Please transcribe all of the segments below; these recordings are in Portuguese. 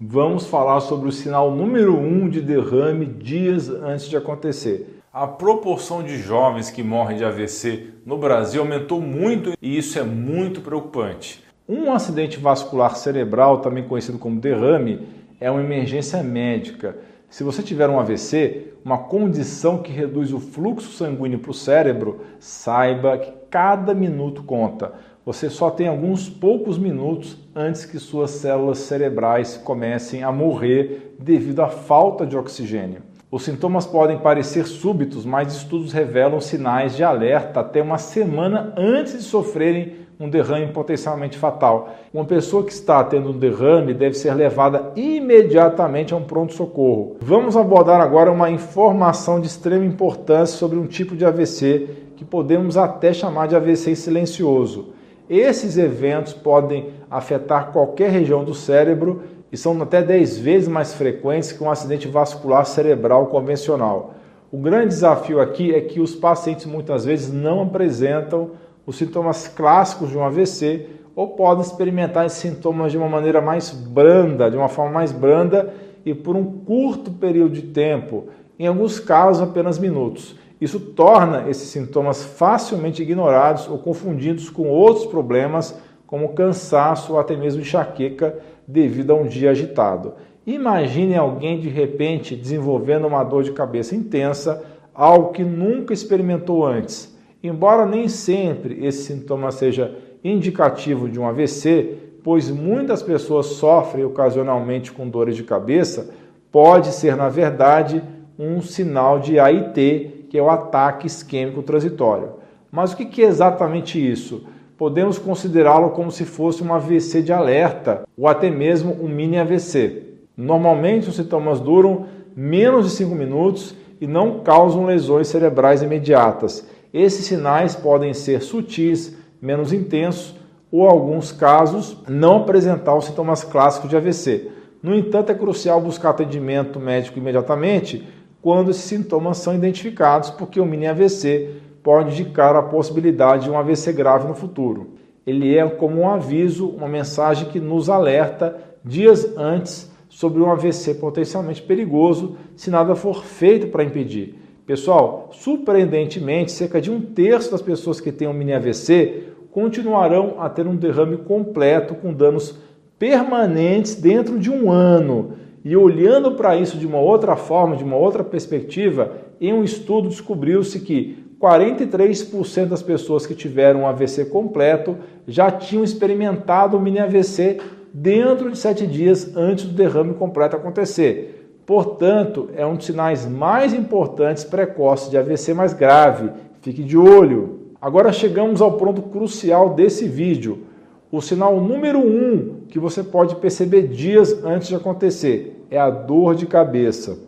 Vamos falar sobre o sinal número 1 um de derrame dias antes de acontecer. A proporção de jovens que morrem de AVC no Brasil aumentou muito e isso é muito preocupante. Um acidente vascular cerebral, também conhecido como derrame, é uma emergência médica. Se você tiver um AVC, uma condição que reduz o fluxo sanguíneo para o cérebro, saiba que cada minuto conta você só tem alguns poucos minutos antes que suas células cerebrais comecem a morrer devido à falta de oxigênio. Os sintomas podem parecer súbitos, mas estudos revelam sinais de alerta até uma semana antes de sofrerem um derrame potencialmente fatal. Uma pessoa que está tendo um derrame deve ser levada imediatamente a um pronto-socorro. Vamos abordar agora uma informação de extrema importância sobre um tipo de AVC que podemos até chamar de AVC silencioso. Esses eventos podem afetar qualquer região do cérebro e são até 10 vezes mais frequentes que um acidente vascular cerebral convencional. O grande desafio aqui é que os pacientes muitas vezes não apresentam os sintomas clássicos de um AVC ou podem experimentar esses sintomas de uma maneira mais branda, de uma forma mais branda e por um curto período de tempo, em alguns casos apenas minutos. Isso torna esses sintomas facilmente ignorados ou confundidos com outros problemas, como cansaço ou até mesmo enxaqueca devido a um dia agitado. Imagine alguém de repente desenvolvendo uma dor de cabeça intensa, algo que nunca experimentou antes. Embora nem sempre esse sintoma seja indicativo de um AVC, pois muitas pessoas sofrem ocasionalmente com dores de cabeça, pode ser na verdade um sinal de AIT que é o ataque isquêmico transitório. Mas o que é exatamente isso? Podemos considerá-lo como se fosse um AVC de alerta ou até mesmo um mini AVC. Normalmente os sintomas duram menos de 5 minutos e não causam lesões cerebrais imediatas. Esses sinais podem ser sutis, menos intensos ou, em alguns casos, não apresentar os sintomas clássicos de AVC. No entanto, é crucial buscar atendimento médico imediatamente quando esses sintomas são identificados, porque o mini AVC pode indicar a possibilidade de um AVC grave no futuro. Ele é como um aviso, uma mensagem que nos alerta dias antes sobre um AVC potencialmente perigoso se nada for feito para impedir. Pessoal, surpreendentemente, cerca de um terço das pessoas que têm um mini AVC continuarão a ter um derrame completo com danos permanentes dentro de um ano. E olhando para isso de uma outra forma, de uma outra perspectiva, em um estudo descobriu-se que 43% das pessoas que tiveram um AVC completo já tinham experimentado o mini AVC dentro de sete dias antes do derrame completo acontecer. Portanto, é um dos sinais mais importantes precoces de AVC mais grave. Fique de olho. Agora chegamos ao ponto crucial desse vídeo. O sinal número um que você pode perceber dias antes de acontecer é a dor de cabeça.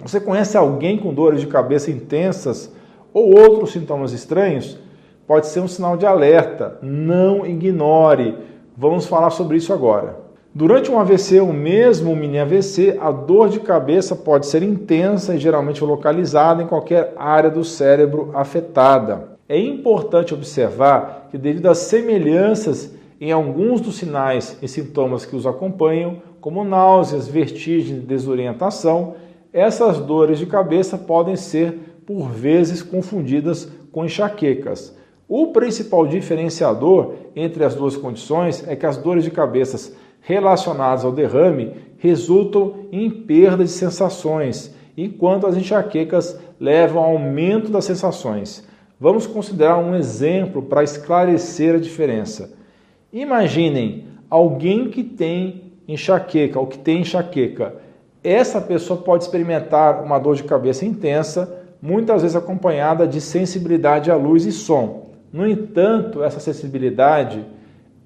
Você conhece alguém com dores de cabeça intensas ou outros sintomas estranhos? Pode ser um sinal de alerta. Não ignore. Vamos falar sobre isso agora. Durante um AVC, ou mesmo um mini AVC, a dor de cabeça pode ser intensa e geralmente localizada em qualquer área do cérebro afetada. É importante observar que, devido às semelhanças em alguns dos sinais e sintomas que os acompanham, como náuseas, vertigem e desorientação, essas dores de cabeça podem ser, por vezes, confundidas com enxaquecas. O principal diferenciador entre as duas condições é que as dores de cabeça relacionadas ao derrame resultam em perda de sensações, enquanto as enxaquecas levam ao aumento das sensações. Vamos considerar um exemplo para esclarecer a diferença. Imaginem alguém que tem enxaqueca ou que tem enxaqueca. Essa pessoa pode experimentar uma dor de cabeça intensa, muitas vezes acompanhada de sensibilidade à luz e som. No entanto, essa sensibilidade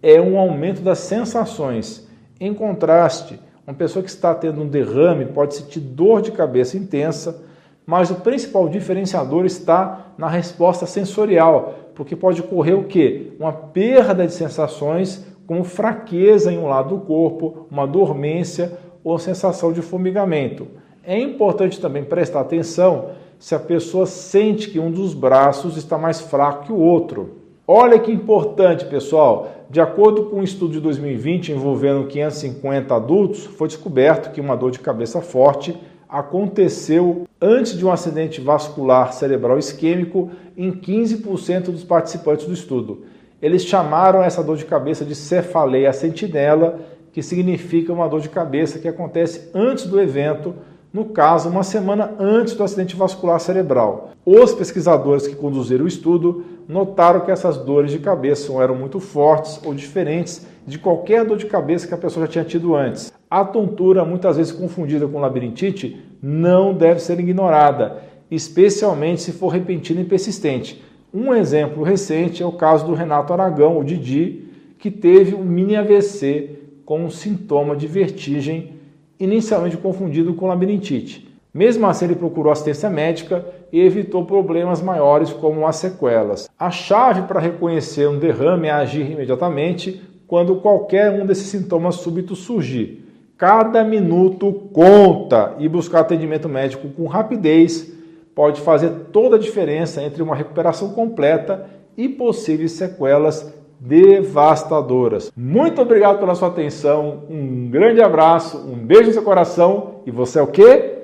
é um aumento das sensações. Em contraste, uma pessoa que está tendo um derrame pode sentir dor de cabeça intensa, mas o principal diferenciador está na resposta sensorial, porque pode ocorrer o quê? Uma perda de sensações, como fraqueza em um lado do corpo, uma dormência ou sensação de formigamento. É importante também prestar atenção se a pessoa sente que um dos braços está mais fraco que o outro. Olha que importante, pessoal. De acordo com um estudo de 2020 envolvendo 550 adultos, foi descoberto que uma dor de cabeça forte aconteceu antes de um acidente vascular cerebral isquêmico em 15% dos participantes do estudo. Eles chamaram essa dor de cabeça de cefaleia sentinela, que significa uma dor de cabeça que acontece antes do evento, no caso, uma semana antes do acidente vascular cerebral. Os pesquisadores que conduziram o estudo notaram que essas dores de cabeça eram muito fortes ou diferentes de qualquer dor de cabeça que a pessoa já tinha tido antes. A tontura, muitas vezes confundida com labirintite, não deve ser ignorada, especialmente se for repentina e persistente. Um exemplo recente é o caso do Renato Aragão, o Didi, que teve um mini AVC com um sintoma de vertigem, inicialmente confundido com labirintite. Mesmo assim, ele procurou assistência médica e evitou problemas maiores como as sequelas. A chave para reconhecer um derrame é agir imediatamente quando qualquer um desses sintomas súbitos surgir. Cada minuto conta e buscar atendimento médico com rapidez pode fazer toda a diferença entre uma recuperação completa e possíveis sequelas devastadoras. Muito obrigado pela sua atenção, um grande abraço, um beijo no seu coração e você é o que?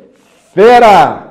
Fera!